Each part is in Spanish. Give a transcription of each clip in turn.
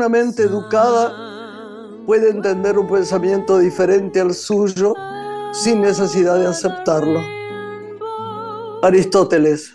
Una mente educada puede entender un pensamiento diferente al suyo sin necesidad de aceptarlo. Aristóteles.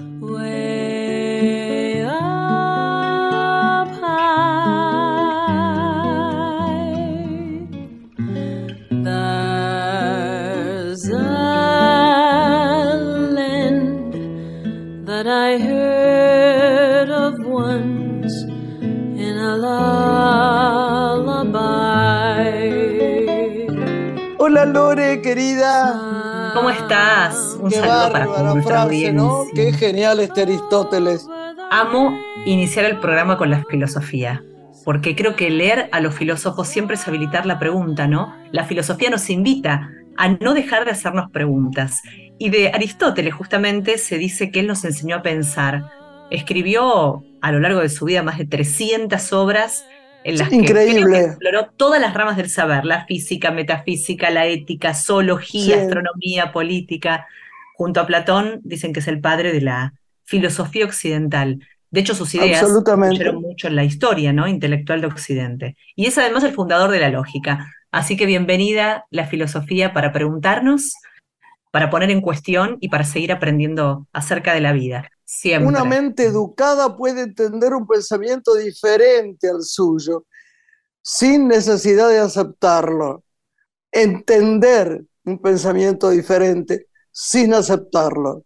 Estás? Un Qué saludo para frase, ¿no? Qué genial este Aristóteles. Amo iniciar el programa con la filosofía, porque creo que leer a los filósofos siempre es habilitar la pregunta, ¿no? La filosofía nos invita a no dejar de hacernos preguntas. Y de Aristóteles justamente se dice que él nos enseñó a pensar. Escribió a lo largo de su vida más de 300 obras en las Increíble. que, exploró todas las ramas del saber, la física, metafísica, la ética, zoología, astronomía, política. Junto a Platón dicen que es el padre de la filosofía occidental. De hecho, sus ideas influyeron mucho en la historia ¿no? intelectual de Occidente. Y es además el fundador de la lógica. Así que bienvenida la filosofía para preguntarnos, para poner en cuestión y para seguir aprendiendo acerca de la vida. Una mente educada puede entender un pensamiento diferente al suyo, sin necesidad de aceptarlo. Entender un pensamiento diferente sin aceptarlo.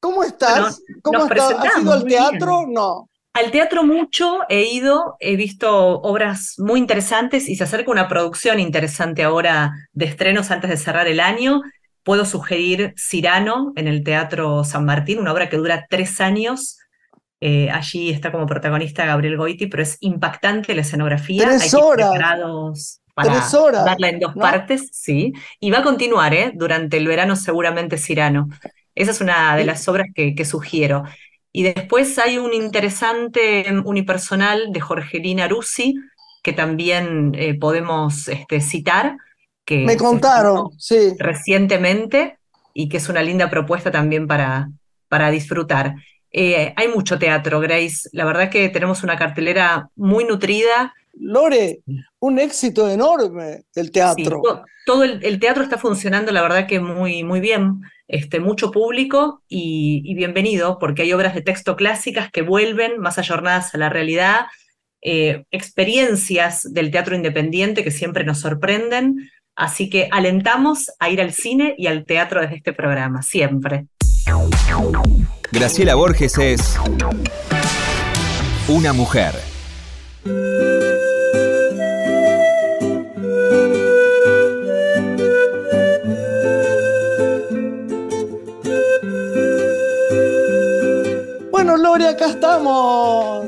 ¿Cómo estás? ¿Cómo estás? ¿Has ido al teatro? No. Al teatro mucho, he ido, he visto obras muy interesantes y se acerca una producción interesante ahora de estrenos antes de cerrar el año Puedo sugerir Cirano en el Teatro San Martín, una obra que dura tres años. Eh, allí está como protagonista Gabriel Goiti, pero es impactante la escenografía. Tres horas. para darla en dos partes, sí. Y va a continuar, ¿eh? Durante el verano seguramente Cirano. Esa es una de las obras que, sugiero. Y después hay un interesante unipersonal de Jorgelina Rusi, que también eh, podemos este, citar, que me contaron, sí. recientemente y que es una linda propuesta también para, para disfrutar. Eh, hay mucho teatro, Grace. La verdad que tenemos una cartelera muy nutrida. Lore, un éxito enorme el teatro. todo, el, teatro está funcionando, la verdad que muy, muy bien. Este, mucho público y, bienvenido, porque hay obras de texto clásicas que vuelven más ayornadas a la realidad, eh, experiencias del teatro independiente que siempre nos sorprenden, Así que alentamos a ir al cine y al teatro desde este programa, siempre. Graciela Borges es una mujer. Bueno, Lore, acá estamos.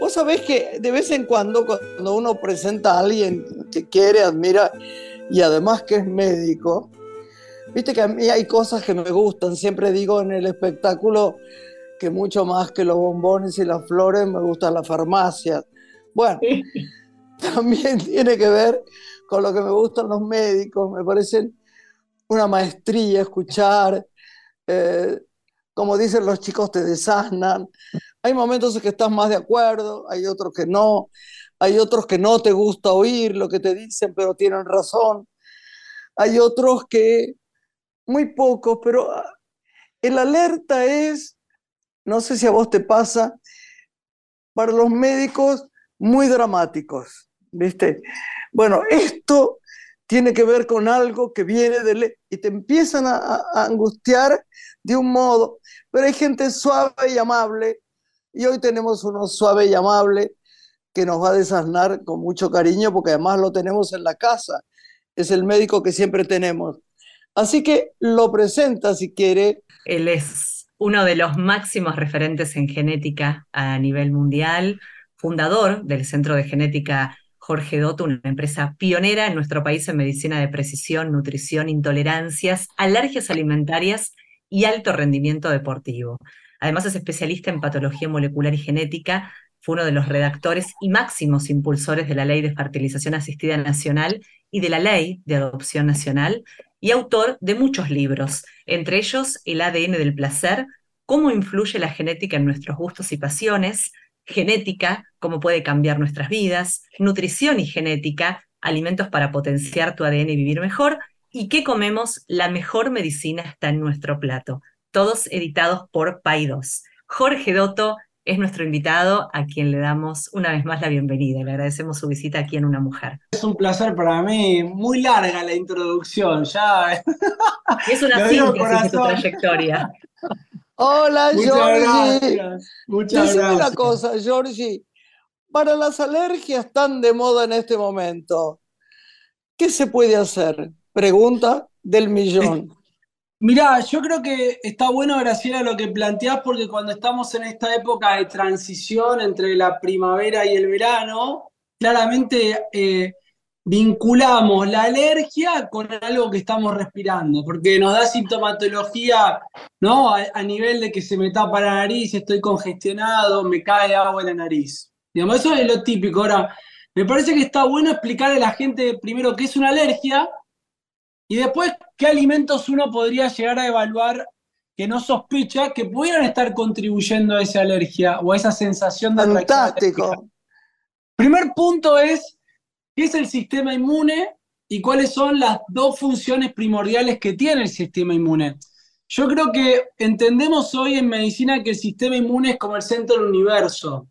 Vos sabés que de vez en cuando, cuando uno presenta a alguien que quiere, admira, y además que es médico, viste que a mí hay cosas que me gustan, siempre digo en el espectáculo que mucho más que los bombones y las flores me gustan las farmacias. Bueno, también tiene que ver con lo que me gustan los médicos, me parecen una maestría escuchar, eh, como dicen los chicos, te desasnan. Hay momentos en que estás más de acuerdo, hay otros que no, hay otros que no te gusta oír lo que te dicen, pero tienen razón, hay otros que, muy pocos, pero ah, el alerta es, no sé si a vos te pasa, para los médicos muy dramáticos, ¿viste? Bueno, esto tiene que ver con algo que viene de... y te empiezan a, a angustiar de un modo, pero hay gente suave y amable, y hoy tenemos uno suave y amable que nos va a desasnar con mucho cariño porque además lo tenemos en la casa. Es el médico que siempre tenemos. Así que lo presenta si quiere. Él es uno de los máximos referentes en genética a nivel mundial, fundador del Centro de Genética Jorge Dotto, una empresa pionera en nuestro país en medicina de precisión, nutrición, intolerancias, alergias alimentarias y alto rendimiento deportivo. Además es especialista en patología molecular y genética, fue uno de los redactores y máximos impulsores de la Ley de Fertilización Asistida Nacional y de la Ley de Adopción Nacional, y autor de muchos libros, entre ellos El ADN del placer, cómo influye la genética en nuestros gustos y pasiones, genética, cómo puede cambiar nuestras vidas, nutrición y genética, alimentos para potenciar tu ADN y vivir mejor, y qué comemos, la mejor medicina está en nuestro plato. Todos editados por Paidos. Jorge Doto es nuestro invitado, a quien le damos una vez más la bienvenida. Le agradecemos su visita aquí en Una Mujer. Es un placer para mí, muy larga la introducción, ya. Es una síntesis de tu trayectoria. Hola, Georgie. Muchas Decime una cosa, Georgie. Para las alergias tan de moda en este momento, ¿qué se puede hacer? Pregunta del millón. Mirá, yo creo que está bueno, Graciela, lo que planteás, porque cuando estamos en esta época de transición entre la primavera y el verano, claramente eh, vinculamos la alergia con algo que estamos respirando, porque nos da sintomatología, ¿no? A, nivel de que se me tapa la nariz, estoy congestionado, me cae agua en la nariz. Digamos, eso es lo típico. Ahora, me parece que está bueno explicarle a la gente primero qué es una alergia y después, ¿qué alimentos uno podría llegar a evaluar que no sospecha que pudieran estar contribuyendo a esa alergia o a esa sensación de Fantástico. Primer punto es, ¿qué es el sistema inmune y cuáles son las dos funciones primordiales que tiene el sistema inmune? Yo creo que entendemos hoy en medicina que el sistema inmune es como el centro del universo. O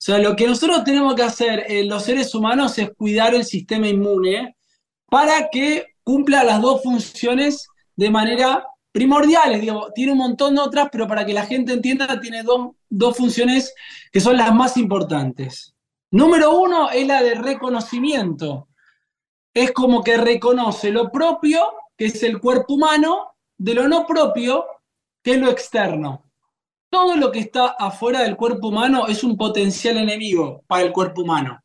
sea, lo que nosotros tenemos que hacer en los seres humanos es cuidar el sistema inmune para que cumpla las dos funciones de manera primordiales. tiene un montón de otras, pero para que la gente entienda, tiene dos funciones que son las más importantes. Número uno es la de reconocimiento. Es como que reconoce lo propio, que es el cuerpo humano, de lo no propio, que es lo externo. Todo lo que está afuera del cuerpo humano es un potencial enemigo para el cuerpo humano.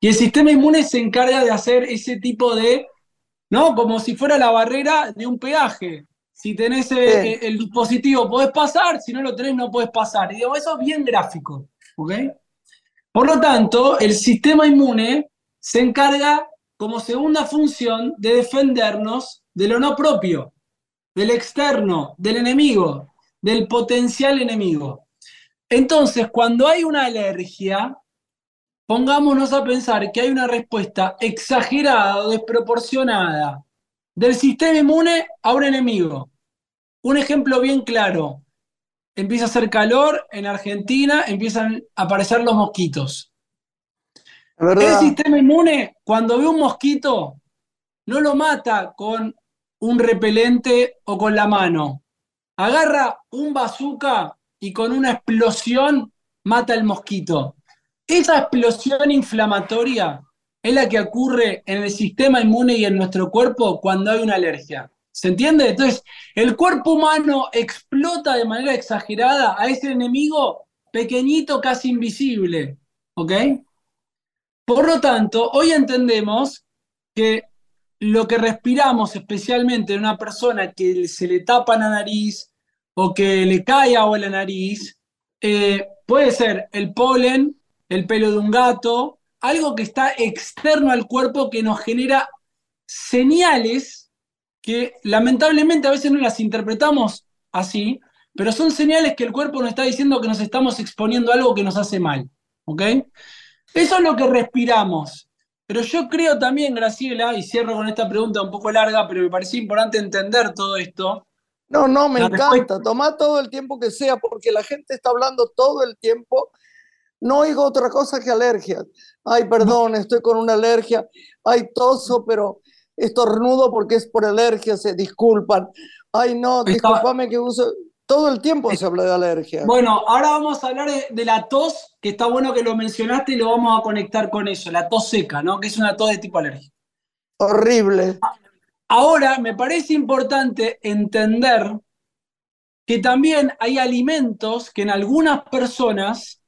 Y el sistema inmune se encarga de hacer ese tipo de ¿no? Como si fuera la barrera de un peaje. Si tenés eh, el, dispositivo podés pasar, si no lo tenés no podés pasar. Y digo, eso es bien gráfico, ¿ok? Por lo tanto, el sistema inmune se encarga como segunda función de defendernos de lo no propio, del externo, del enemigo, del potencial enemigo. Entonces, cuando hay una alergia, pongámonos a pensar que hay una respuesta exagerada o desproporcionada del sistema inmune a un enemigo. Un ejemplo bien claro. Empieza a hacer calor en Argentina, empiezan a aparecer los mosquitos. El sistema inmune, cuando ve un mosquito, no lo mata con un repelente o con la mano. Agarra un bazooka y con una explosión mata al mosquito. Esa explosión inflamatoria es la que ocurre en el sistema inmune y en nuestro cuerpo cuando hay una alergia. ¿Se entiende? Entonces, el cuerpo humano explota de manera exagerada a ese enemigo pequeñito, casi invisible. ¿Ok? Por lo tanto, hoy entendemos que lo que respiramos, especialmente en una persona que se le tapa la nariz o que le cae agua en la nariz, eh, puede ser el polen el pelo de un gato, algo que está externo al cuerpo que nos genera señales que lamentablemente a veces no las interpretamos así, pero son señales que el cuerpo nos está diciendo que nos estamos exponiendo a algo que nos hace mal. ¿Ok? Eso es lo que respiramos. Pero yo creo también, Graciela, y cierro con esta pregunta un poco larga, pero me pareció importante entender todo esto. No, no, me encanta. Toma todo el tiempo que sea, porque la gente está hablando todo el tiempo no oigo otra cosa que alergias. Ay, perdón, estoy con una alergia. Ay, toso, pero estornudo porque es por alergia, se disculpan. Ay, no, discúlpame que uso. Todo el tiempo se habla de alergia. Bueno, ahora vamos a hablar de, la tos, que está bueno que lo mencionaste y lo vamos a conectar con eso, la tos seca, ¿no? Que es una tos de tipo alérgico. Horrible. Ahora, me parece importante entender que también hay alimentos que en algunas personas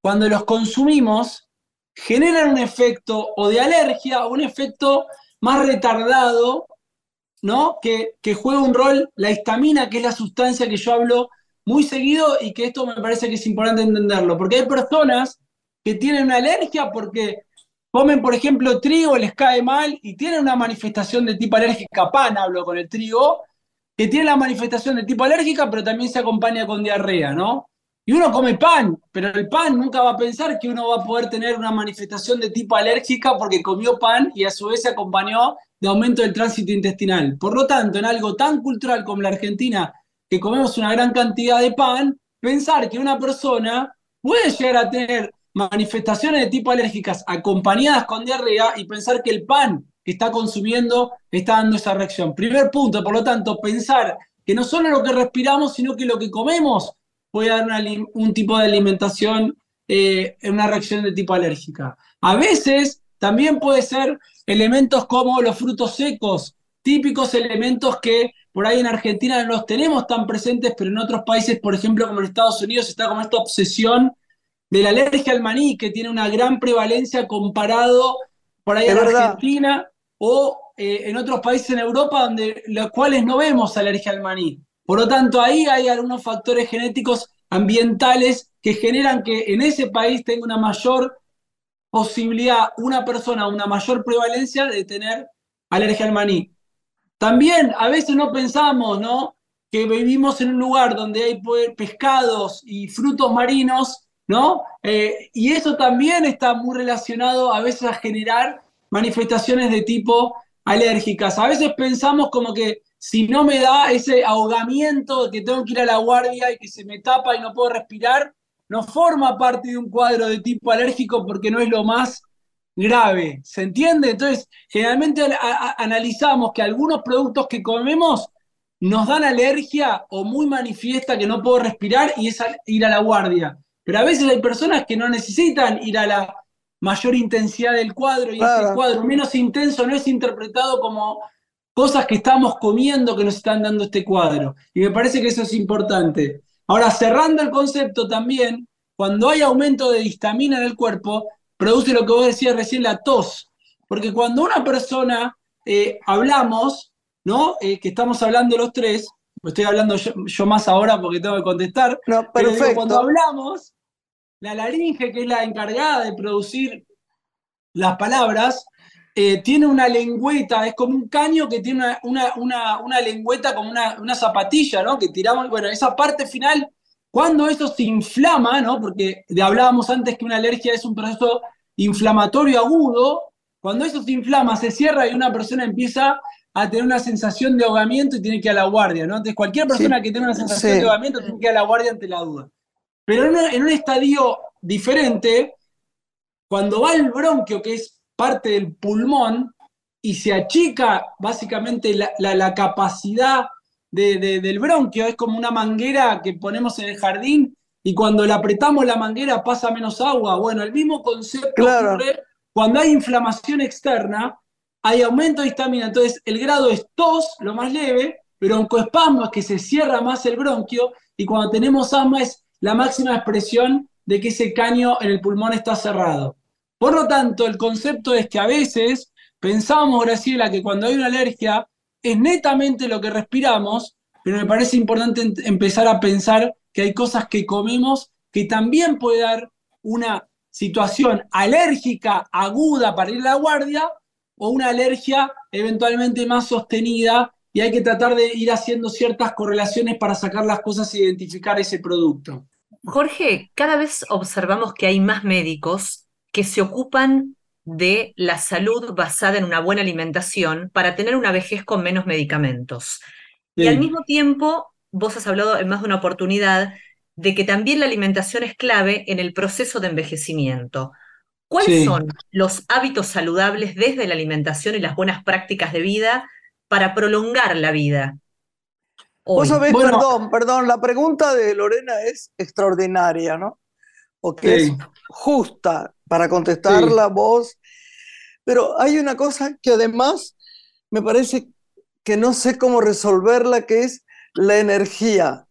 cuando los consumimos, generan un efecto o de alergia o un efecto más retardado, ¿no? Que, que juega un rol la histamina, que es la sustancia que yo hablo muy seguido y que esto me parece que es importante entenderlo, porque hay personas que tienen una alergia porque comen, por ejemplo, trigo, les cae mal y tienen una manifestación de tipo alérgica, pan hablo con el trigo, que tiene la manifestación de tipo alérgica, pero también se acompaña con diarrea, ¿no? Y uno come pan, pero el pan nunca va a pensar que uno va a poder tener una manifestación de tipo alérgica porque comió pan y a su vez se acompañó de aumento del tránsito intestinal. Por lo tanto, en algo tan cultural como la Argentina, que comemos una gran cantidad de pan, pensar que una persona puede llegar a tener manifestaciones de tipo alérgicas acompañadas con diarrea y pensar que el pan que está consumiendo está dando esa reacción. Primer punto, por lo tanto, pensar que no solo lo que respiramos, sino que lo que comemos puede dar un tipo de alimentación en eh, una reacción de tipo alérgica. A veces también puede ser elementos como los frutos secos, típicos elementos que por ahí en Argentina no los tenemos tan presentes, pero en otros países, por ejemplo, como en Estados Unidos, está como esta obsesión de la alergia al maní, que tiene una gran prevalencia comparado por ahí en Argentina o eh, en otros países en Europa, donde los cuales no vemos alergia al maní. Por lo tanto, ahí hay algunos factores genéticos ambientales que generan que en ese país tenga una mayor posibilidad, una persona, una mayor prevalencia de tener alergia al maní. También a veces no pensamos, ¿no? Que vivimos en un lugar donde hay pescados y frutos marinos ¿no? Eh, y eso también está muy relacionado a veces a generar manifestaciones de tipo alérgicas. A veces pensamos como que si no me da ese ahogamiento de que tengo que ir a la guardia y que se me tapa y no puedo respirar, no forma parte de un cuadro de tipo alérgico porque no es lo más grave. ¿Se entiende? Entonces, generalmente analizamos que algunos productos que comemos nos dan alergia o muy manifiesta que no puedo respirar y es ir a la guardia. Pero a veces hay personas que no necesitan ir a la mayor intensidad del cuadro y ese cuadro menos intenso no es interpretado como cosas que estamos comiendo que nos están dando este cuadro. Y me parece que eso es importante. Ahora, cerrando el concepto también, cuando hay aumento de histamina en el cuerpo, produce lo que vos decías recién, la tos. Porque cuando una persona eh, hablamos, ¿no? Eh, que estamos hablando los tres, estoy hablando yo, más ahora porque tengo que contestar, no, pero cuando hablamos, la laringe, que es la encargada de producir las palabras, eh, tiene una lengüeta, es como un caño que tiene una, una, lengüeta como una, zapatilla, ¿no? Que tiramos, bueno, esa parte final, cuando eso se inflama, ¿no? Porque hablábamos antes que una alergia es un proceso inflamatorio agudo, cuando eso se inflama, se cierra y una persona empieza a tener una sensación de ahogamiento y tiene que ir a la guardia, ¿no? Entonces, cualquier persona que tenga una sensación de ahogamiento tiene que ir a la guardia ante la duda. Pero en, un estadio diferente, cuando va el bronquio, que es parte del pulmón, y se achica básicamente la, capacidad del bronquio, es como una manguera que ponemos en el jardín y cuando le apretamos la manguera pasa menos agua. Bueno, el mismo concepto ocurre cuando hay inflamación externa, hay aumento de histamina, entonces el grado es tos, lo más leve, pero oncoespasmo es que se cierra más el bronquio y cuando tenemos asma es la máxima expresión de que ese caño en el pulmón está cerrado. Por lo tanto, el concepto es que a veces pensamos, Graciela, que cuando hay una alergia es netamente lo que respiramos, pero me parece importante empezar a pensar que hay cosas que comemos que también puede dar una situación alérgica aguda para ir a la guardia o una alergia eventualmente más sostenida y hay que tratar de ir haciendo ciertas correlaciones para sacar las cosas e identificar ese producto. Jorge, cada vez observamos que hay más médicos que se ocupan de la salud basada en una buena alimentación para tener una vejez con menos medicamentos. Y al mismo tiempo, vos has hablado en más de una oportunidad de que también la alimentación es clave en el proceso de envejecimiento. ¿Cuáles son los hábitos saludables desde la alimentación y las buenas prácticas de vida para prolongar la vida. Vos sabés, perdón, perdón, la pregunta de Lorena es extraordinaria, ¿no? Porque es justa para contestarla vos. Pero hay una cosa que además me parece que no sé cómo resolverla, que es la energía.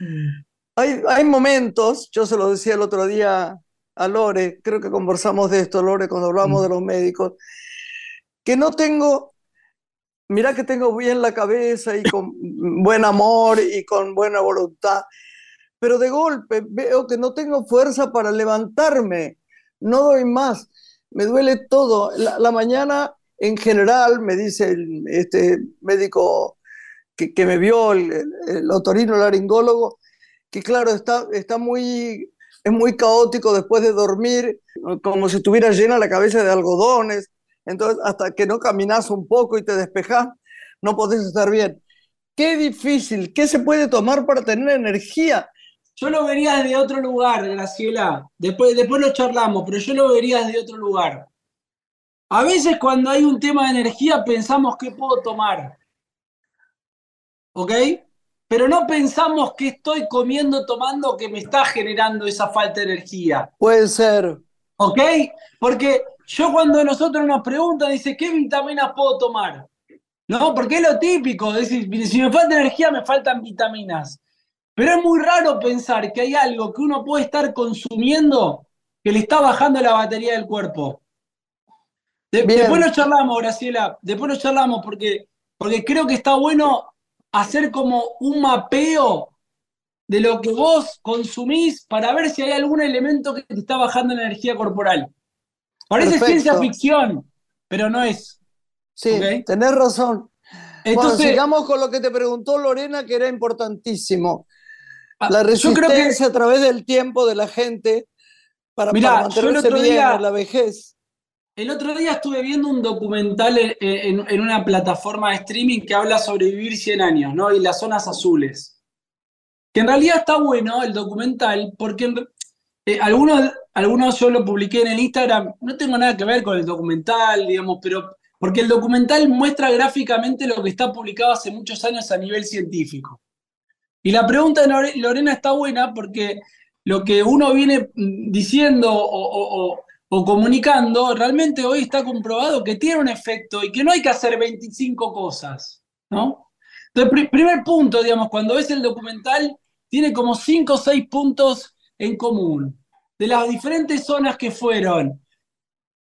Mm. Hay, hay momentos, yo se lo decía el otro día a Lore, creo que conversamos de esto, Lore, cuando hablamos mm. de los médicos, que no tengo mira que tengo bien la cabeza y con buen amor y con buena voluntad, pero de golpe veo que no tengo fuerza para levantarme, no doy más, me duele todo. La, mañana en general, me dice el, este médico que, me vio, el, el, otorino laringólogo, que claro, está, está muy, es muy caótico después de dormir, como si estuviera llena la cabeza de algodones. Entonces, hasta que no caminas un poco y te despejas, no podés estar bien. Qué difícil, ¿qué se puede tomar para tener energía? Yo lo vería desde otro lugar, Graciela. Después, después lo charlamos, pero yo lo vería desde otro lugar. A veces cuando hay un tema de energía pensamos qué puedo tomar. ¿Ok? Pero no pensamos qué estoy comiendo, tomando que me está generando esa falta de energía. Puede ser. ¿Ok? Porque yo cuando nosotros nos preguntan, dice, ¿qué vitaminas puedo tomar? No, porque es lo típico, es decir, si me falta energía, me faltan vitaminas. Pero es muy raro pensar que hay algo que uno puede estar consumiendo que le está bajando la batería del cuerpo. después lo charlamos, Graciela, después lo charlamos porque, porque creo que está bueno hacer como un mapeo de lo que vos consumís para ver si hay algún elemento que te está bajando la energía corporal. Parece ciencia ficción, pero no es. Sí, tenés razón. Entonces, sigamos con lo que te preguntó Lorena, que era importantísimo. Ah, la resistencia a través del tiempo de la gente para, mantenerse bien en la vejez. El otro día estuve viendo un documental en, una plataforma de streaming que habla sobre vivir 100 años, ¿no? Y las zonas azules. Que en realidad está bueno el documental porque eh, algunos, algunos yo lo publiqué en el Instagram, no tengo nada que ver con el documental, digamos, pero porque el documental muestra gráficamente lo que está publicado hace muchos años a nivel científico. Y la pregunta de Lorena está buena porque lo que uno viene diciendo o, comunicando, realmente hoy está comprobado que tiene un efecto y que no hay que hacer 25 cosas, ¿no? Entonces, primer punto, digamos, cuando ves el documental, tiene como 5 o 6 puntos en común. De las diferentes zonas que fueron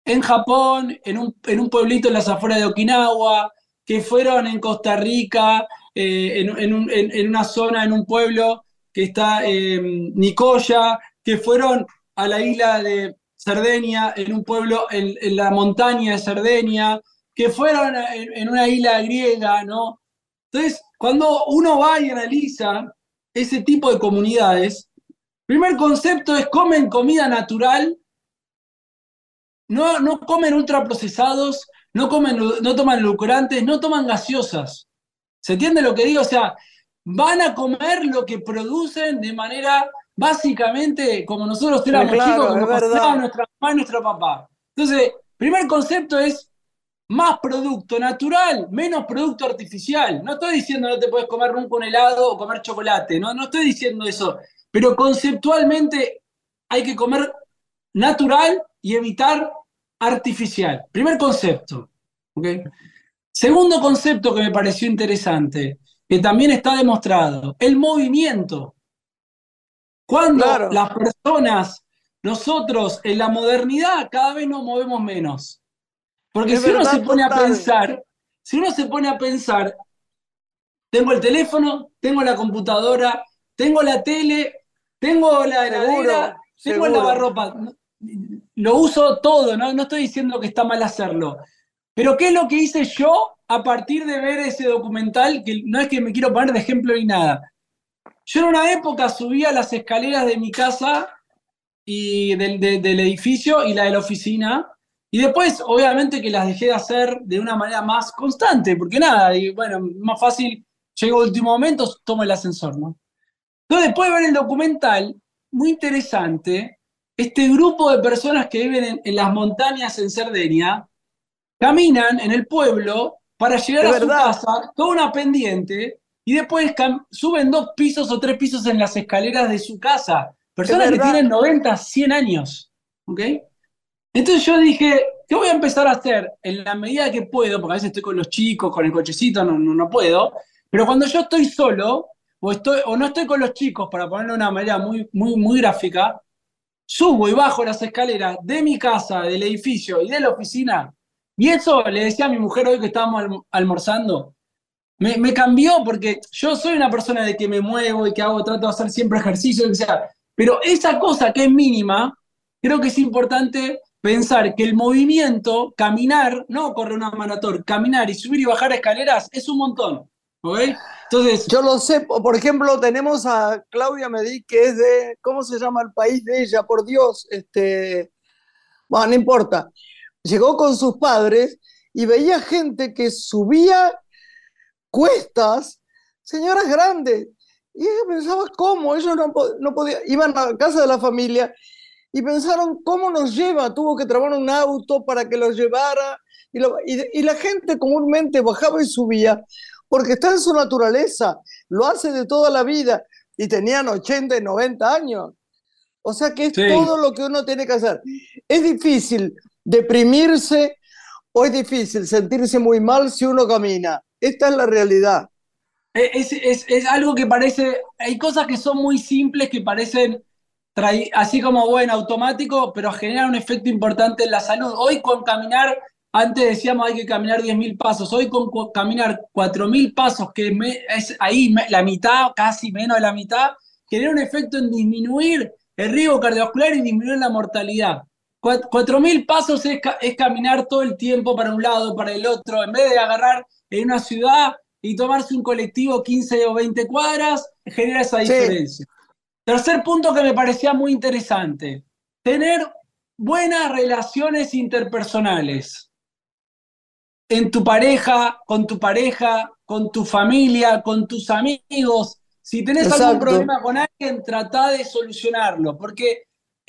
en Japón, en un, en un pueblito en las afueras de Okinawa, que fueron en Costa Rica, eh, en, una zona, en un pueblo que está en Nicoya, que fueron a la isla de Cerdeña, en un pueblo en, la montaña de Cerdeña, que fueron en, una isla griega, ¿no? Entonces, cuando uno va y analiza ese tipo de comunidades, primer concepto es comen comida natural no, comen ultraprocesados, no, comen, no toman edulcorantes, no toman gaseosas. ¿Se entiende lo que digo? O sea, van a comer lo que producen de manera básicamente como nosotros éramos chicos, como nuestra mamá y nuestro papá. Entonces, primer concepto es más producto natural, menos producto artificial. No estoy diciendo no te puedes comer nunca un helado o comer chocolate, no, no estoy diciendo eso. Pero conceptualmente hay que comer natural y evitar artificial. Primer concepto. Segundo concepto que me pareció interesante, que también está demostrado, el movimiento. Cuando las personas, nosotros en la modernidad cada vez nos movemos menos. Porque si uno se pone a pensar, si uno se pone a pensar, tengo el teléfono, tengo la computadora, tengo la tele, tengo la heladera, tengo el lavarropa lo uso todo, ¿no? no estoy diciendo que está mal hacerlo. Pero ¿qué es lo que hice yo a partir de ver ese documental? Que no es que me quiero poner de ejemplo ni nada. Yo en una época subía las escaleras de mi casa y del, edificio y la de la oficina. Y después, obviamente, que las dejé de hacer de una manera más constante, porque nada, y bueno, más fácil, llego al último momento, tomo el ascensor, ¿no? Entonces, después de ver el documental, muy interesante, este grupo de personas que viven en, las montañas en Cerdeña caminan en el pueblo para llegar a su casa, toda una pendiente, y después suben dos pisos o tres pisos en las escaleras de su casa. Personas que tienen 90, 100 años. ¿Ok? Entonces yo dije, ¿qué voy a empezar a hacer? En la medida que puedo, porque a veces estoy con los chicos, con el cochecito, no, no, no puedo, pero cuando yo estoy solo, o, estoy, o no estoy con los chicos, para ponerlo de una manera muy, muy, muy gráfica, subo y bajo las escaleras de mi casa, del edificio y de la oficina, y eso le decía a mi mujer hoy que estábamos almorzando, me, cambió porque yo soy una persona de que me muevo y que hago, trato de hacer siempre ejercicio, sea, pero esa cosa que es mínima, creo que es importante pensar que el movimiento, caminar, no correr una maratón, caminar y subir y bajar escaleras es un montón. Entonces, yo lo sé, por ejemplo, tenemos a Claudia Medí, que es de, ¿cómo se llama el país de ella? Por Dios, este, bueno, no importa. Llegó con sus padres y veía gente que subía cuestas, señoras grandes, y ella pensaba, ¿cómo? Ellos no, no podían, iban a casa de la familia y pensaron, ¿cómo nos lleva? Tuvo que trabar un auto para que los llevara. Y, y, la gente comúnmente bajaba y subía porque está en su naturaleza, lo hace de toda la vida y tenían 80 y 90 años. O sea que es todo lo que uno tiene que hacer. Es difícil deprimirse o es difícil sentirse muy mal si uno camina. Esta es la realidad. Es, es, es algo que parece, hay cosas que son muy simples que parecen así como bueno, automático, pero genera un efecto importante en la salud. Hoy con caminar, antes decíamos hay que caminar 10.000 pasos, hoy con, caminar 4.000 pasos, que es ahí la mitad, casi menos de la mitad, genera un efecto en disminuir el riesgo cardiovascular y disminuir la mortalidad. 4.000 pasos es, es caminar todo el tiempo para un lado, para el otro, en vez de agarrar en una ciudad y tomarse un colectivo 15 o 20 cuadras, genera esa diferencia. Tercer punto que me parecía muy interesante, tener buenas relaciones interpersonales en tu pareja, con tu pareja, con tu familia, con tus amigos. Si tenés algún problema con alguien, trata de solucionarlo, porque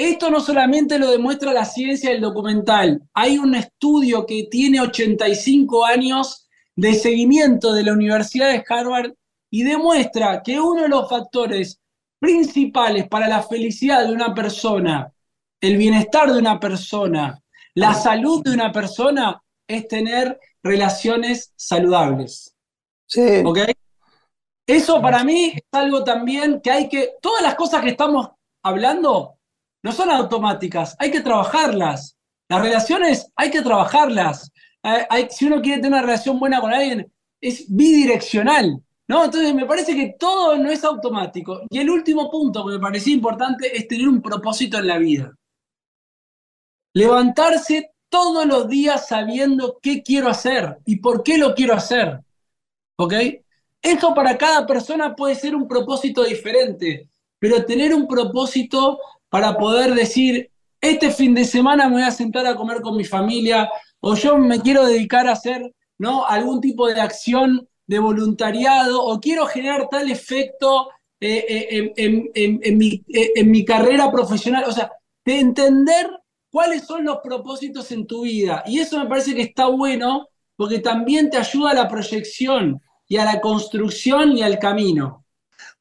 esto no solamente lo demuestra la ciencia del documental, hay un estudio que tiene 85 años de seguimiento de la Universidad de Harvard y demuestra que uno de los factores principales para la felicidad de una persona, el bienestar de una persona, la salud de una persona, es tener relaciones saludables. Sí. ¿Ok? Eso para mí es algo también que hay que, todas las cosas que estamos hablando no son automáticas, hay que trabajarlas. Las relaciones hay que trabajarlas. Eh, si uno quiere tener una relación buena con alguien, es bidireccional. ¿No? Entonces me parece que todo no es automático. Y el último punto que me parecía importante es tener un propósito en la vida. Levantarse todos los días sabiendo qué quiero hacer y por qué lo quiero hacer. ¿Ok? Eso para cada persona puede ser un propósito diferente, pero tener un propósito para poder decir, este fin de semana me voy a sentar a comer con mi familia o yo me quiero dedicar a hacer ¿no? algún tipo de acción de voluntariado o quiero generar tal efecto eh, eh, en, mi, eh, en, mi, carrera profesional. O sea, de entender cuáles son los propósitos en tu vida. Y eso me parece que está bueno porque también te ayuda a la proyección y a la construcción y al camino.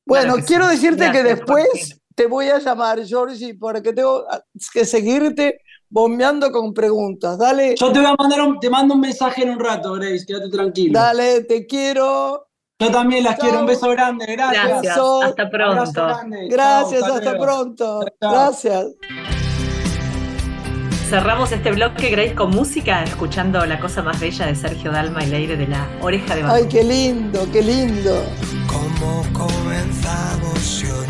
Bueno, quiero decirte que después te voy a llamar, Georgie, porque tengo que seguirte bombeando con preguntas. Dale. Yo te voy a mandar un, te mando un mensaje en un rato, Grace, quédate tranquilo. Dale, te quiero. Yo también las quiero. Un beso grande. Gracias. Gracias. Hasta pronto. Gracias, hasta, pronto. Gracias. Cerramos este bloque, Grace, con música, escuchando La cosa más bella de Sergio Dalma y Leire de la oreja de Ay, qué lindo, qué lindo. ¿Cómo comenzamos? Yo.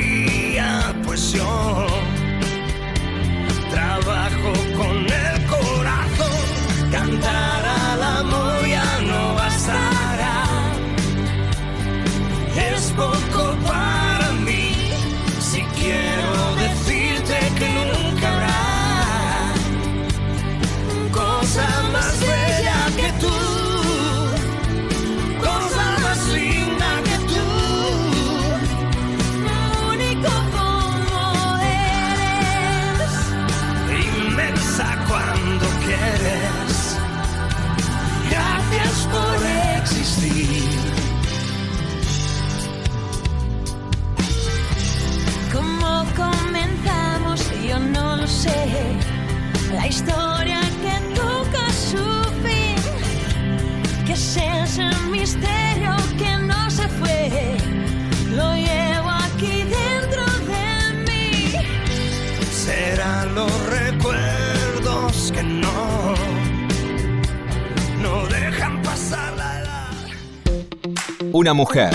Una mujer.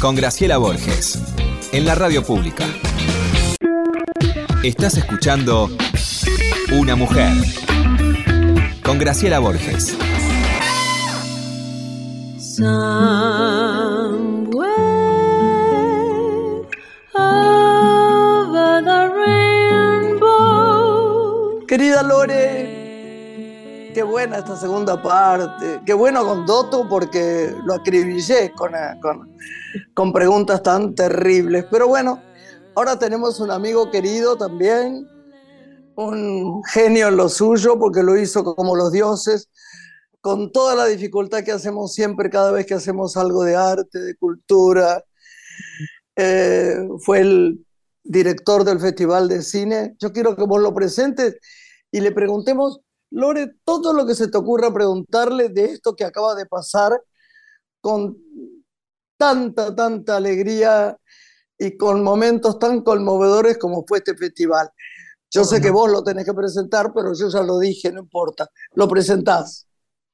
Con Graciela Borges. En la radio pública. Estás escuchando Una mujer. Con Graciela Borges. Somewhere over the rainbow. Querida Lore, qué buena esta segunda parte. Qué bueno con Doto porque lo acribillé con, eh, con, con preguntas tan terribles. Pero bueno, ahora tenemos un amigo querido también, un genio en lo suyo porque lo hizo como los dioses, con toda la dificultad que hacemos siempre cada vez que hacemos algo de arte, de cultura. Eh, fue el director del Festival de Cine. Yo quiero que vos lo presentes y le preguntemos, Lore, todo lo que se te ocurra preguntarle de esto que acaba de pasar con tanta, tanta alegría y con momentos tan conmovedores como fue este festival. Yo sé que vos lo tenés que presentar, pero yo ya lo dije, no importa, lo presentás.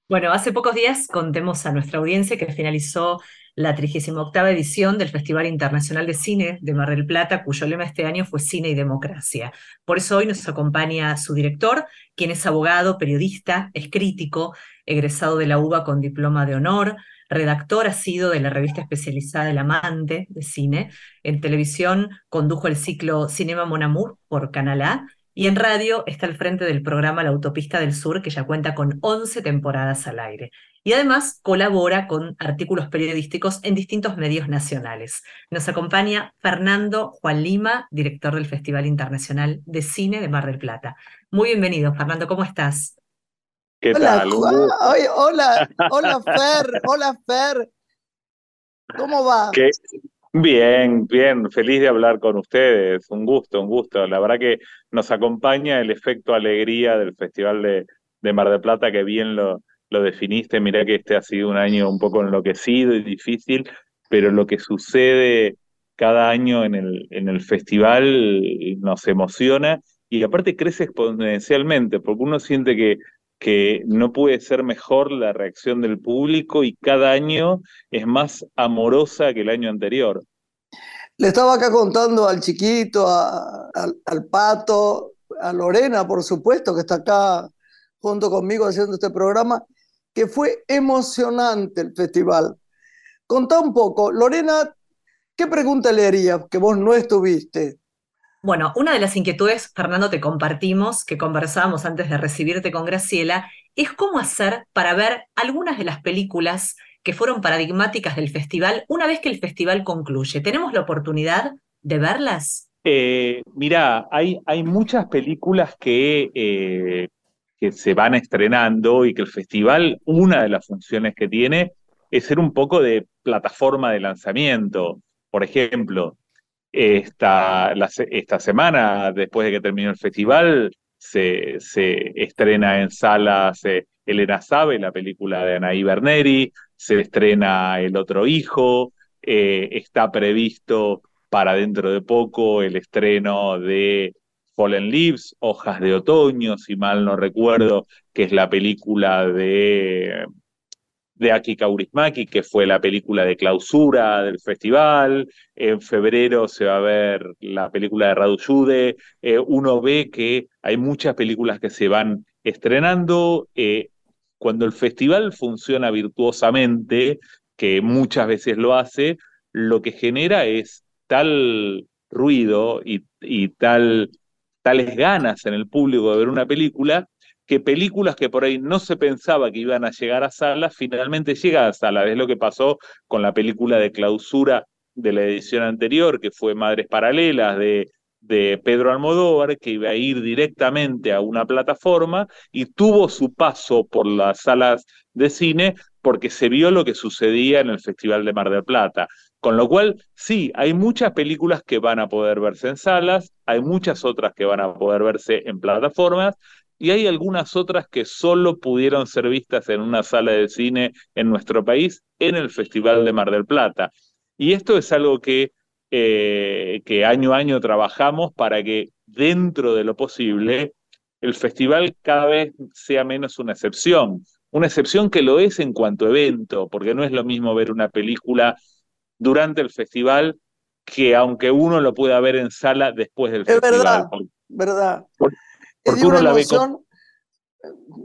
Bueno, hace pocos días contemos a nuestra audiencia que finalizó la 38 edición del Festival Internacional de Cine de Mar del Plata, cuyo lema este año fue Cine y Democracia. Por eso hoy nos acompaña su director, quien es abogado, periodista, es crítico, egresado de la UBA con diploma de honor, redactor ha sido de la revista especializada El Amante de Cine. En televisión condujo el ciclo Cinema Mon Amour por Canal y en radio está al frente del programa La Autopista del Sur, que ya cuenta con 11 temporadas al aire. Y además colabora con artículos periodísticos en distintos medios nacionales. Nos acompaña Fernando Juan Lima, director del Festival Internacional de Cine de Mar del Plata. Muy bienvenido, Fernando, ¿cómo estás? ¿Qué hola, tal? Ay, hola, hola Fer, hola Fer. ¿Cómo va? ¿Qué? Bien, bien, feliz de hablar con ustedes. Un gusto, un gusto. La verdad que nos acompaña el efecto alegría del Festival de, de Mar del Plata, que bien lo, lo definiste. Mirá que este ha sido un año un poco enloquecido y difícil, pero lo que sucede cada año en el, en el festival nos emociona y aparte crece exponencialmente, porque uno siente que que no puede ser mejor la reacción del público y cada año es más amorosa que el año anterior. Le estaba acá contando al chiquito, al pato, a Lorena, por supuesto, que está acá junto conmigo haciendo este programa, que fue emocionante el festival. Contá un poco, Lorena, ¿qué pregunta le harías que vos no estuviste? Bueno, una de las inquietudes, Fernando, te compartimos, que conversábamos antes de recibirte con Graciela, es cómo hacer para ver algunas de las películas que fueron paradigmáticas del festival una vez que el festival concluye. ¿Tenemos la oportunidad de verlas? Eh, mirá, hay, hay muchas películas que, eh, que se van estrenando y que el festival, una de las funciones que tiene es ser un poco de plataforma de lanzamiento. Por ejemplo, esta, esta semana, después de que terminó el festival, se, se estrena en salas eh, Elena Sabe, la película de Anaí Berneri, se estrena El Otro Hijo, eh, está previsto para dentro de poco el estreno de Fallen Leaves, Hojas de Otoño, si mal no recuerdo, que es la película de, de Aki Kaurismäki, que fue la película de clausura del festival. En febrero se va a ver la película de Radu Jude. Eh, uno ve que hay muchas películas que se van estrenando. Eh, cuando el festival funciona virtuosamente, que muchas veces lo hace, lo que genera es tal ruido y tal, tales ganas en el público de ver una película que películas que por ahí no se pensaba que iban a llegar a salas, finalmente llegan a salas. Es lo que pasó con la película de clausura de la edición anterior, que fue Madres Paralelas, de, de Pedro Almodóvar, que iba a ir directamente a una plataforma y tuvo su paso por las salas de cine porque se vio lo que sucedía en el Festival de Mar del Plata. Con lo cual, sí, hay muchas películas que van a poder verse en salas, hay muchas otras que van a poder verse en plataformas, y hay algunas otras que solo pudieron ser vistas en una sala de cine en nuestro país, en el Festival de Mar del Plata. Y esto es algo que, eh, año a año trabajamos para que dentro de lo posible el festival cada vez sea menos una excepción. Una excepción que lo es en cuanto a evento, porque no es lo mismo ver una película durante el festival que aunque uno lo pueda ver en sala después del Es festival. verdad, Porque- verdad. Es porque una uno la ve con- emoción,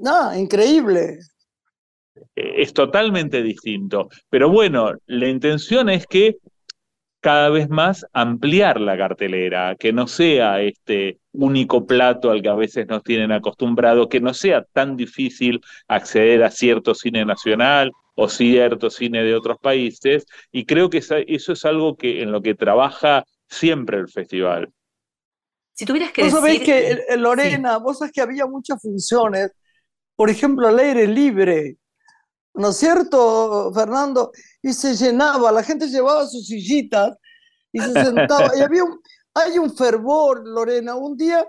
no, increíble. eh, es totalmente distinto. Pero bueno, la intención es que cada vez más ampliar la cartelera, que no sea este único plato al que a veces nos tienen acostumbrados, que no sea tan difícil acceder a cierto cine nacional o cierto cine de otros países, y creo que eso es algo que en lo que trabaja siempre el festival. Si tuvieras que Vos sabés decir... que, eh, eh, Lorena, vos sabés que había muchas funciones, por ejemplo, al aire libre, ¿no es cierto, Fernando? Y se llenaba, la gente llevaba sus sillitas y se sentaba, y había un, hay un fervor, Lorena, un día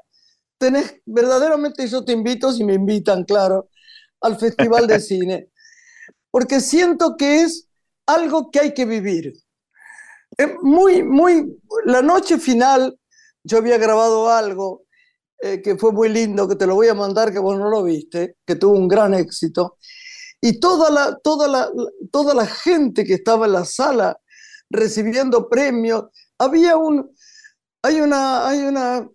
tenés, verdaderamente yo te invito, si me invitan, claro, al Festival de Cine, porque siento que es algo que hay que vivir. Es muy, muy, la noche final, yo había grabado algo eh, que fue muy lindo, que te lo voy a mandar, que vos no lo viste, que tuvo un gran éxito. Y toda la, toda la, toda la gente que estaba en la sala recibiendo premios, había un, hay una, hay una,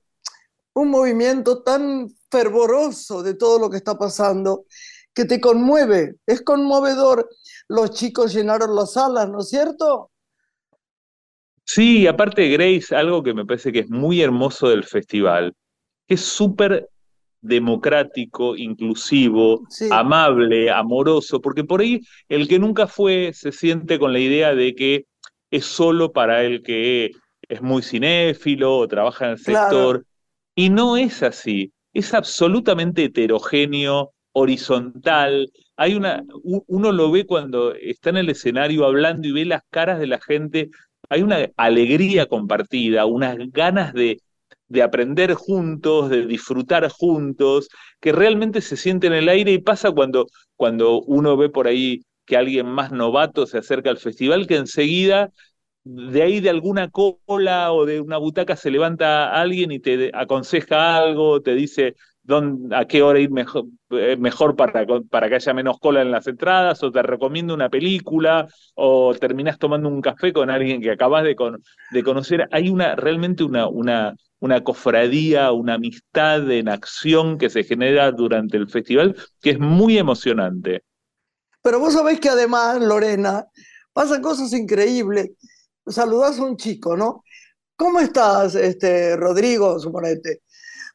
un movimiento tan fervoroso de todo lo que está pasando que te conmueve, es conmovedor. Los chicos llenaron las salas, ¿no es cierto? Sí, aparte Grace, algo que me parece que es muy hermoso del festival, que es súper democrático, inclusivo, Sí. amable, amoroso, porque por ahí el que nunca fue se siente con la idea de que es solo para el que es muy cinéfilo o trabaja en el Claro. sector, y no es así, es absolutamente heterogéneo, horizontal. Hay una, uno lo ve cuando está en el escenario hablando y ve las caras de la gente hay una alegría compartida, unas ganas de, de aprender juntos, de disfrutar juntos, que realmente se siente en el aire y pasa cuando, cuando uno ve por ahí que alguien más novato se acerca al festival, que enseguida de ahí de alguna cola o de una butaca se levanta alguien y te aconseja algo, te dice a qué hora ir mejor, eh, mejor para, que haya menos cola en las entradas, o te recomienda una película, o terminás tomando un café con alguien que acabas de, con- de conocer. Hay una, realmente una, una, una cofradía, una amistad en acción que se genera durante el festival, que es muy emocionante. Pero vos sabés que además, Lorena, pasan cosas increíbles. Saludás a un chico, ¿no? ¿Cómo estás, este, Rodrigo, suponete?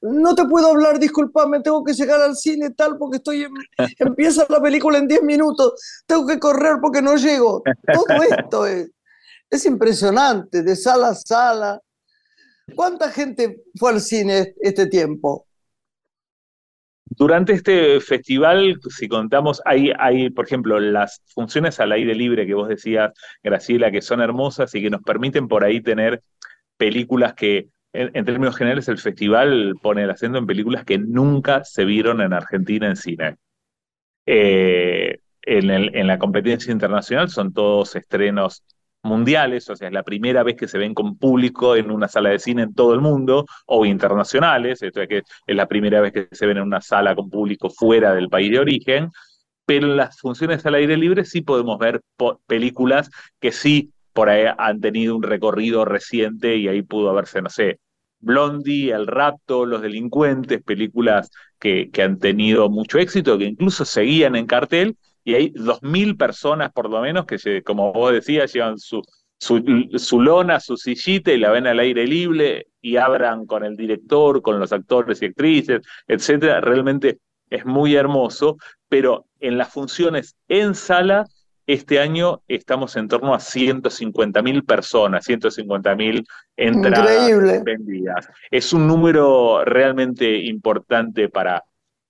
No te puedo hablar, disculpame, tengo que llegar al cine tal porque estoy en- empieza la película en 10 minutos, tengo que correr porque no llego. Todo esto es, es impresionante, de sala a sala. ¿Cuánta gente fue al cine este tiempo? Durante este festival, si contamos, hay, hay, por ejemplo, las funciones al aire libre que vos decías, Graciela, que son hermosas y que nos permiten por ahí tener películas que, en, términos generales, el festival pone el acento en películas que nunca se vieron en Argentina en cine. Eh, en, la competencia internacional son todos estrenos mundiales, o sea, es la primera vez que se ven con público en una sala de cine en todo el mundo, o internacionales, esto es que es la primera vez que se ven en una sala con público fuera del país de origen, pero en las funciones al aire libre sí podemos ver películas que sí por ahí han tenido un recorrido reciente y ahí pudo haberse, no sé, Blondie, El Rapto, Los Delincuentes, películas que, han tenido mucho éxito, que incluso seguían en cartel, y hay dos mil personas por lo menos que, como vos decías, llevan su, su, su lona, su sillita y la ven al aire libre y abran con el director, con los actores y actrices, etcétera. Realmente es muy hermoso, pero en las funciones en sala, este año estamos en torno a 150 mil personas, 150 mil entradas Increíble. vendidas. Es un número realmente importante para,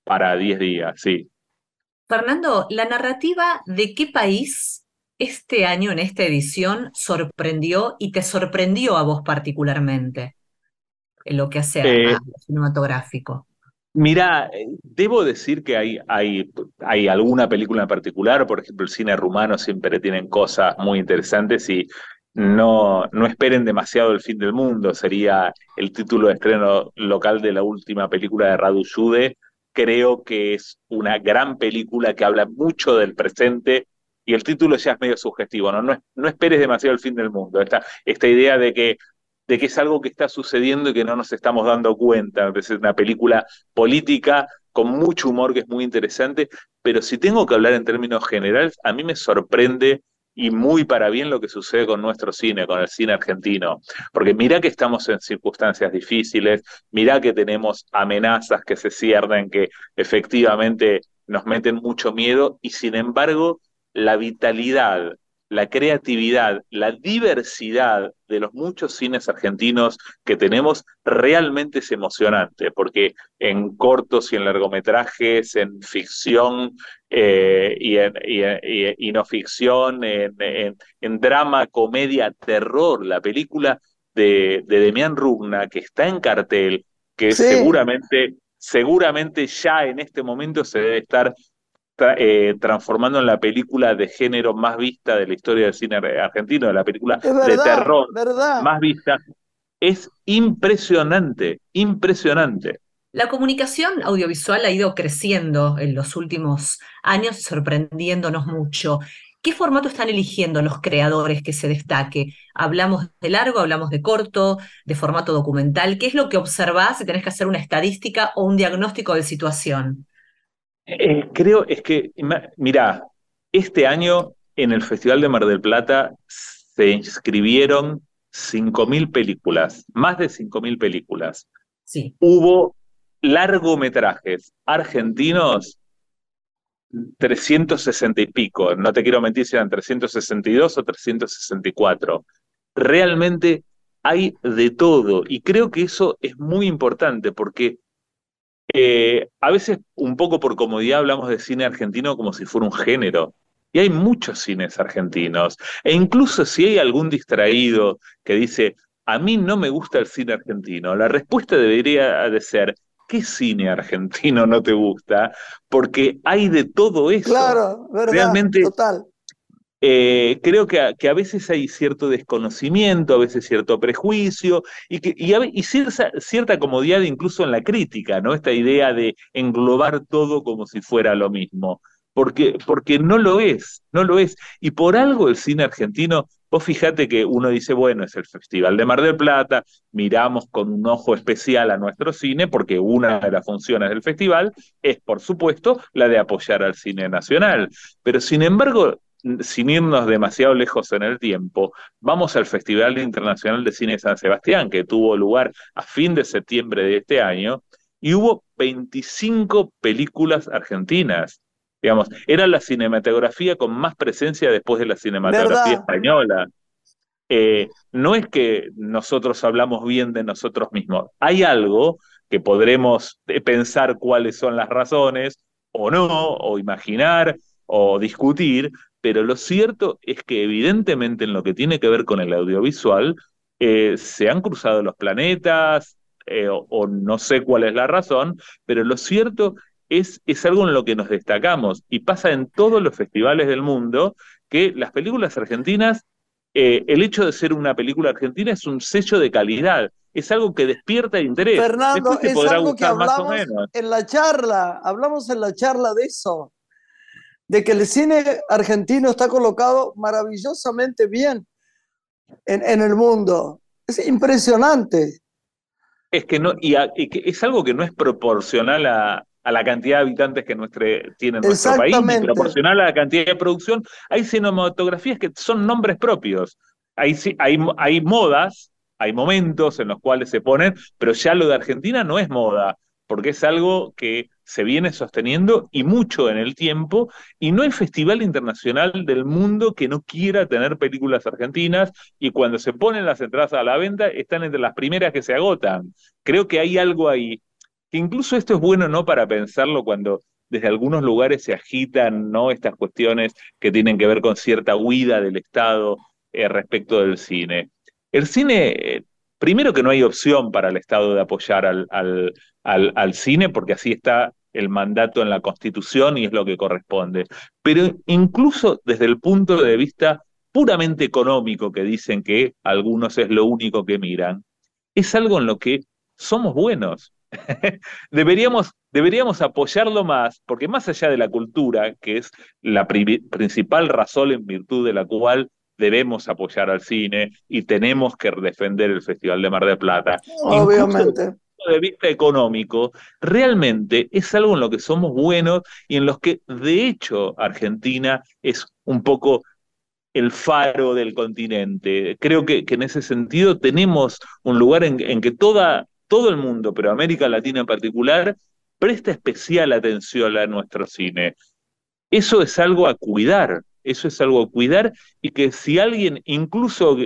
para 10 días, sí. Fernando, ¿la narrativa de qué país este año, en esta edición, sorprendió y te sorprendió a vos particularmente en lo que hace a, Eh, a cinematográfico? Mira, eh, debo decir que hay, hay, hay alguna película en particular, por ejemplo, el cine rumano siempre tienen cosas muy interesantes y no, no esperen demasiado el fin del mundo, sería el título de estreno local de la última película de Radu Jude. Creo que es una gran película que habla mucho del presente y el título ya es medio sugestivo, ¿no? No, no esperes demasiado el fin del mundo. Esta, esta idea de que de que es algo que está sucediendo y que no nos estamos dando cuenta. Es una película política con mucho humor que es muy interesante, pero si tengo que hablar en términos generales, a mí me sorprende y muy para bien lo que sucede con nuestro cine, con el cine argentino, porque mirá que estamos en circunstancias difíciles, mirá que tenemos amenazas que se ciernen, que efectivamente nos meten mucho miedo y sin embargo la vitalidad la creatividad, la diversidad de los muchos cines argentinos que tenemos realmente es emocionante, porque en cortos y en largometrajes, en ficción eh, y, en, y, y, y, no ficción, en, en, en, drama, comedia, terror, la película de, de Demián Rugna, que está en cartel, que sí. seguramente, seguramente ya en este momento se debe estar eh, transformando en la película de género más vista de la historia del cine argentino, de la película verdad, de terror verdad. más vista. Es impresionante, impresionante. La comunicación audiovisual ha ido creciendo en los últimos años, sorprendiéndonos mucho. ¿Qué formato están eligiendo los creadores que se destaque? ¿Hablamos de largo, hablamos de corto, de formato documental? ¿Qué es lo que observás si tenés que hacer una estadística o un diagnóstico de situación? Eh, creo, es que, mira, este año en el Festival de Mar del Plata se inscribieron 5.000 películas, más de 5.000 películas. Sí. Hubo largometrajes argentinos, 360 y pico, no te quiero mentir si eran 362 o 364. Realmente hay de todo y creo que eso es muy importante porque eh, a veces, un poco por comodidad, hablamos de cine argentino como si fuera un género. Y hay muchos cines argentinos. E incluso si hay algún distraído que dice, a mí no me gusta el cine argentino, la respuesta debería de ser, ¿qué cine argentino no te gusta? Porque hay de todo eso. Claro, verdad, Realmente, total. Eh, creo que a, que a, veces hay cierto desconocimiento, a veces cierto prejuicio y, que, y, cierta, comodidad incluso en la crítica, ¿no? Esta idea de englobar todo como si fuera lo mismo, porque, porque no lo es, no lo es. Y por algo el cine argentino, vos fíjate que uno dice, bueno, es el Festival de Mar del Plata, miramos con un ojo especial a nuestro cine, porque una de las funciones del festival es, por supuesto, la de apoyar al cine nacional. Pero sin embargo, sin irnos demasiado lejos en el tiempo, vamos al Festival Internacional de Cine San Sebastián, que tuvo lugar a fin de septiembre de este año, y hubo 25 películas argentinas. Digamos, era la cinematografía con más presencia después de la cinematografía ¿Verdad? española. Eh, no es que nosotros hablamos bien de nosotros mismos, hay algo que podremos pensar cuáles son las razones, o no, o imaginar, o discutir, pero lo cierto es que evidentemente en lo que tiene que ver con el audiovisual, eh, se han cruzado los planetas, eh, o, o, no sé cuál es la razón, pero lo cierto es, es algo en lo que nos destacamos. Y pasa en todos los festivales del mundo que las películas argentinas, eh, el hecho de ser una película argentina es un sello de calidad, es algo que despierta interés. Fernando, es algo que hablamos en la charla, hablamos en la charla de eso, de que el cine argentino está colocado maravillosamente bien en, en el mundo. Es impresionante. Es que no, y, a- y que es algo que no es proporcional a, a la cantidad de habitantes que nuestro, tiene nuestro país, ni proporcional a la cantidad de producción. Hay cinematografías que son nombres propios. Hay, hay, hay modas, hay momentos en los cuales se ponen, pero ya lo de Argentina no es moda, porque es algo que se viene sosteniendo y mucho en el tiempo, y no hay festival internacional del mundo que no quiera tener películas argentinas, y cuando se ponen las entradas a la venta, están entre las primeras que se agotan. Creo que hay algo ahí, que incluso esto es bueno no para pensarlo cuando desde algunos lugares se agitan, ¿no? Estas cuestiones que tienen que ver con cierta huida del Estado eh, respecto del cine. El cine, eh, primero que no hay opción para el Estado de apoyar al, cine, porque así está el mandato en la Constitución y es lo que corresponde. Pero incluso desde el punto de vista puramente económico, que dicen que algunos es lo único que miran, es algo en lo que somos buenos. deberíamos, deberíamos apoyarlo más, porque más allá de la cultura, que es la principal razón en virtud de la cual debemos apoyar al cine y tenemos que defender el Festival de Mar del Plata. Obviamente de vista económico, realmente es algo en lo que somos buenos y en los que, de hecho, Argentina es un poco el faro del continente. Creo que, en ese sentido tenemos un lugar en, que toda, todo el mundo, pero América Latina en particular, presta especial atención a nuestro cine. Eso es algo a cuidar, eso es algo a cuidar y que si alguien, incluso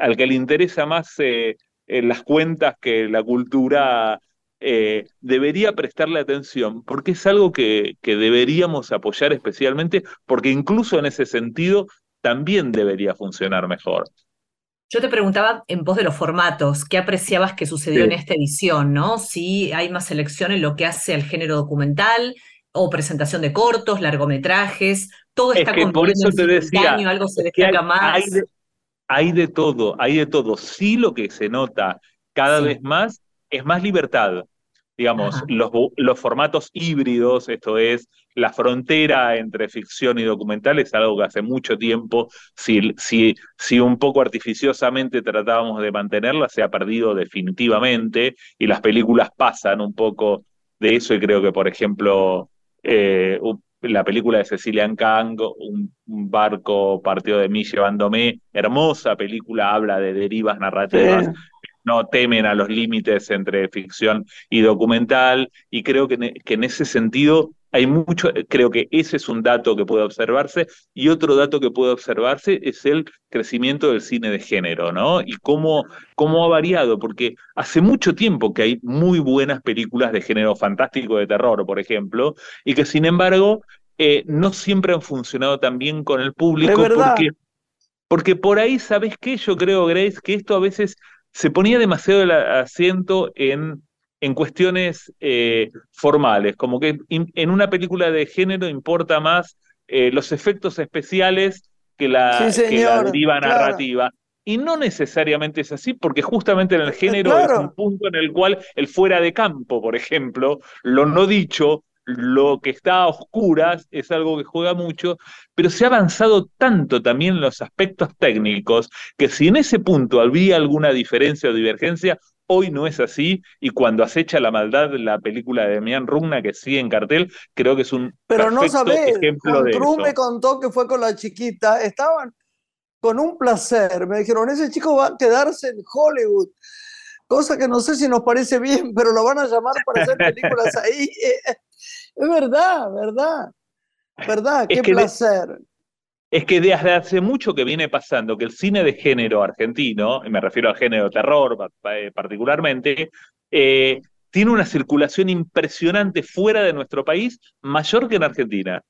al que le interesa más eh, en las cuentas que la cultura eh, debería prestarle atención, porque es algo que, que deberíamos apoyar especialmente, porque incluso en ese sentido también debería funcionar mejor. Yo te preguntaba en voz de los formatos, ¿qué apreciabas que sucedió en esta edición? ¿no? Si hay más selección en lo que hace al género documental o presentación de cortos, largometrajes, todo está es por eso te decía, algo se destaca más hay de todo, hay de todo. Sí lo que se nota cada vez más es más libertad. Digamos, los, los, formatos híbridos, esto es, la frontera entre ficción y documental es algo que hace mucho tiempo, si, si, si un poco artificiosamente tratábamos de mantenerla, se ha perdido definitivamente y las películas pasan un poco de eso y creo que, por ejemplo, eh, la película de Cecilia Kang, un, barco partido de mí llevándome, hermosa película, habla de derivas narrativas. No temen a los límites entre ficción y documental, y creo que, que en ese sentido hay mucho, creo que ese es un dato que puede observarse, y otro dato que puede observarse es el crecimiento del cine de género, ¿no? Y cómo, cómo ha variado, porque hace mucho tiempo que hay muy buenas películas de género fantástico de terror, por ejemplo, y que sin embargo eh, no siempre han funcionado tan bien con el público, porque, porque por ahí, ¿sabes qué? Yo creo, Grace, que esto a veces se ponía demasiado el asiento en en cuestiones eh, formales, como que en una película de género importa más eh, los efectos especiales que la, deriva narrativa. Y no necesariamente es así, porque justamente en el eh, género es un punto en el cual el fuera de campo, por ejemplo, lo no dicho, lo que está a oscuras es algo que juega mucho, pero se ha avanzado tanto también en los aspectos técnicos que si en ese punto había alguna diferencia o divergencia, Hoy no es así y cuando acecha la maldad la película de Demian Rugna que sigue en cartel, creo que es un Pero no sabés, ejemplo de eso. me contó que fue con la chiquita, estaban con un placer, me dijeron, ese chico va a quedarse en Hollywood, cosa que no sé si nos parece bien, pero lo van a llamar para hacer películas ahí. Es verdad, verdad, verdad, qué placer es que desde hace mucho que viene pasando que el cine de género argentino, y me refiero al género terror eh, particularmente, eh, tiene una circulación impresionante fuera de nuestro país, mayor que en Argentina.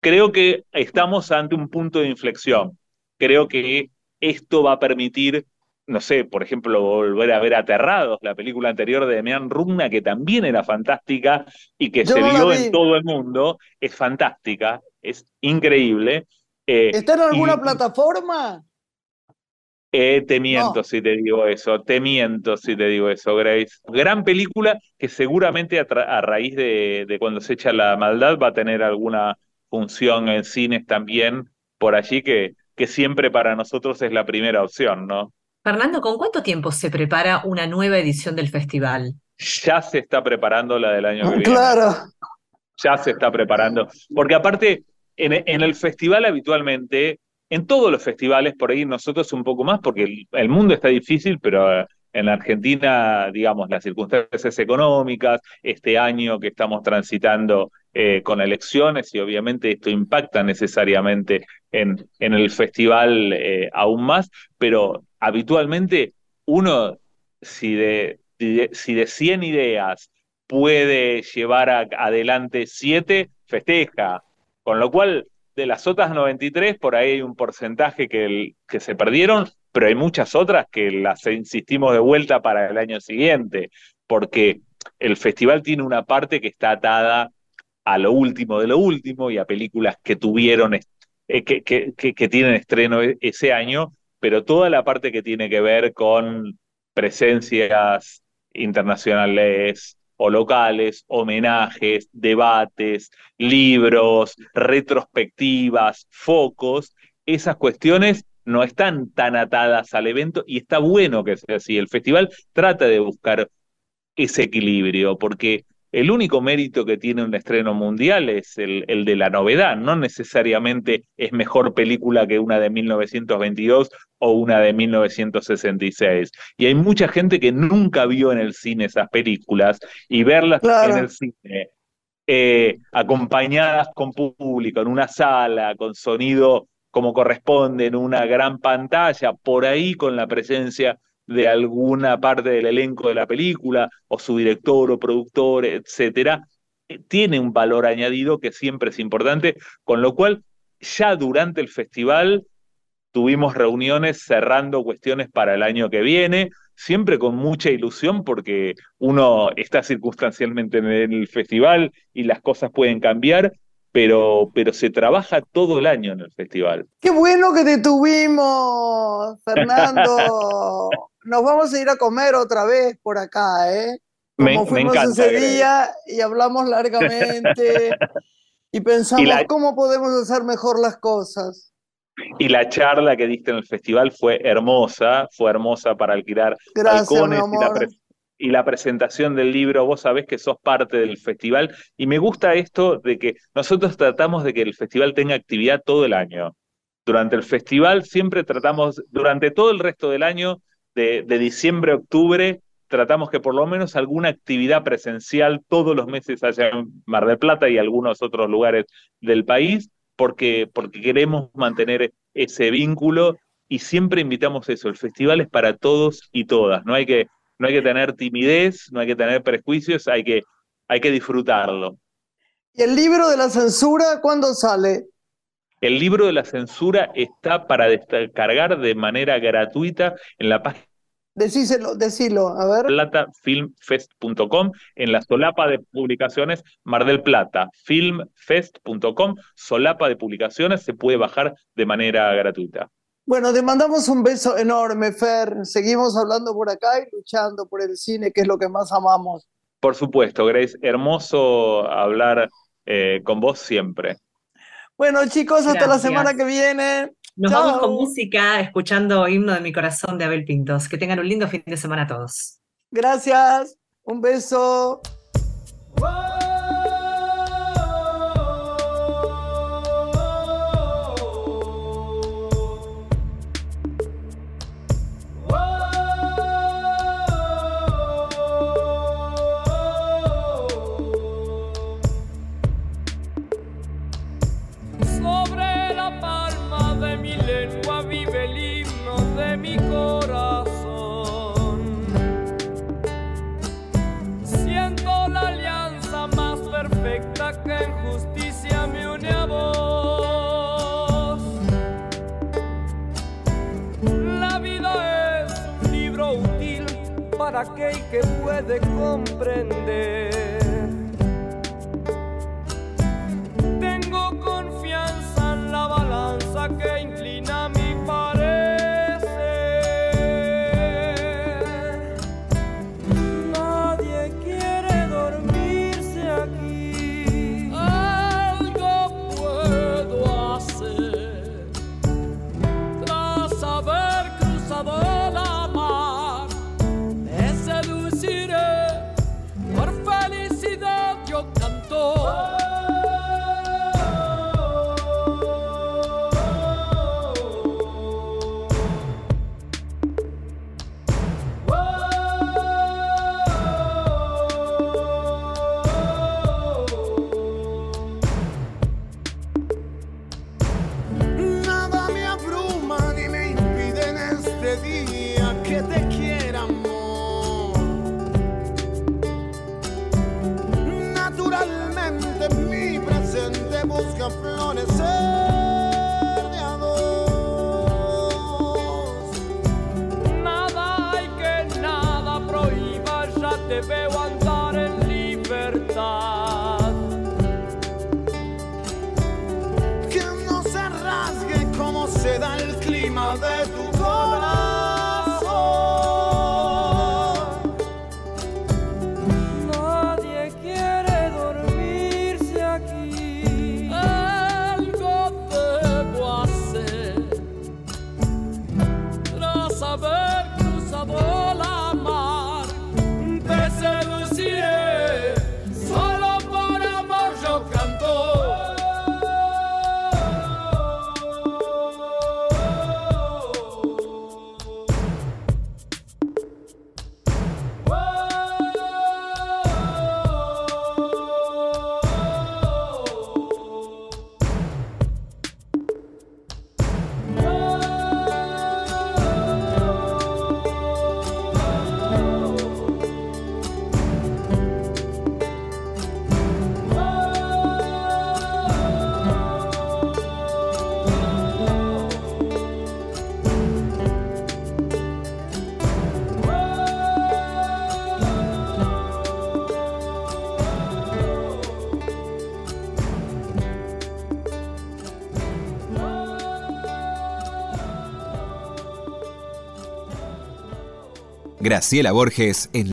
Creo que estamos ante un punto de inflexión. Creo que esto va a permitir, no sé, por ejemplo, volver a ver Aterrados, la película anterior de Demian Rugna, que también era fantástica y que se vio en todo el mundo. Es fantástica, es increíble. Eh, ¿Está en alguna plataforma? Eh, te miento si te digo eso, te miento si te digo eso, Grace. Gran película que seguramente a, raíz de, cuando se echa la maldad va a tener alguna función en cines también por allí que, que siempre para nosotros es la primera opción, ¿no? Fernando, ¿con cuánto tiempo se prepara una nueva edición del festival? Ya se está preparando la del año que viene. Claro. Ya se está preparando. Porque aparte, en, el festival habitualmente, en todos los festivales, por ahí nosotros un poco más, porque el, mundo está difícil, pero en la Argentina, digamos, las circunstancias económicas, este año que estamos transitando eh, con elecciones, y obviamente esto impacta necesariamente en, en el festival eh, aún más, pero habitualmente uno, si de, si de 100 ideas puede llevar a- adelante siete, festeja. Con lo cual, de las otras 93, por ahí hay un porcentaje que, que se perdieron, pero hay muchas otras que las insistimos de vuelta para el año siguiente, porque el festival tiene una parte que está atada a lo último de lo último y a películas que tuvieron, eh, que, que- que- que tienen estreno e- ese año, pero toda la parte que tiene que ver con presencias internacionales o locales, homenajes, debates, libros, retrospectivas, focos, esas cuestiones no están tan atadas al evento y está bueno que sea así. El festival trata de buscar ese equilibrio, porque el único mérito que tiene un estreno mundial es el, el de la novedad, no necesariamente es mejor película que una de 1922 o una de 1966. Y hay mucha gente que nunca vio en el cine esas películas y verlas Claro. en el cine eh, acompañadas con público, en una sala, con sonido como corresponde, en una gran pantalla, por ahí con la presencia de alguna parte del elenco de la película, o su director o productor, etcétera, eh, tiene un valor añadido que siempre es importante, con lo cual ya durante el festival tuvimos reuniones cerrando cuestiones para el año que viene, siempre con mucha ilusión porque uno está circunstancialmente en el festival y las cosas pueden cambiar, pero, pero se trabaja todo el año en el festival. Qué bueno que te tuvimos, Fernando. Nos vamos a ir a comer otra vez por acá, ¿eh? Como me fuimos encanta, ese día y hablamos largamente y pensamos Y la- cómo podemos hacer mejor las cosas. Y la charla que diste en el festival fue hermosa, fue hermosa para alquilar Gracias, mi y la, y la presentación del libro, vos sabés que sos parte del festival y me gusta esto de que nosotros tratamos de que el festival tenga actividad todo el año. Durante el festival siempre tratamos, durante todo el resto del año, de, diciembre a octubre, tratamos que por lo menos alguna actividad presencial todos los meses haya en Mar del Plata y algunos otros lugares del país, porque, porque queremos mantener ese vínculo y siempre invitamos eso. El festival es para todos y todas. No hay que, no hay que tener timidez, no hay que tener prejuicios, hay que, hay que disfrutarlo. ¿Y el libro de la censura cuándo sale? El libro de la censura está para descargar de manera gratuita en la página Decíselo, decilo, a ver. platafilmfest.com, en la solapa de publicaciones Mar del Plata, filmfest.com, solapa de publicaciones, se puede bajar de manera gratuita. Bueno, te mandamos un beso enorme, Fer. Seguimos hablando por acá y luchando por el cine, que es lo que más amamos. Por supuesto, Grace, hermoso hablar eh, con vos siempre. Bueno, chicos, hasta la semana que viene. Nos vamos con música, escuchando Himno de mi corazón de Abel Pintos. Que tengan un lindo fin de semana a todos. Gracias. Un beso. Graciela Borges en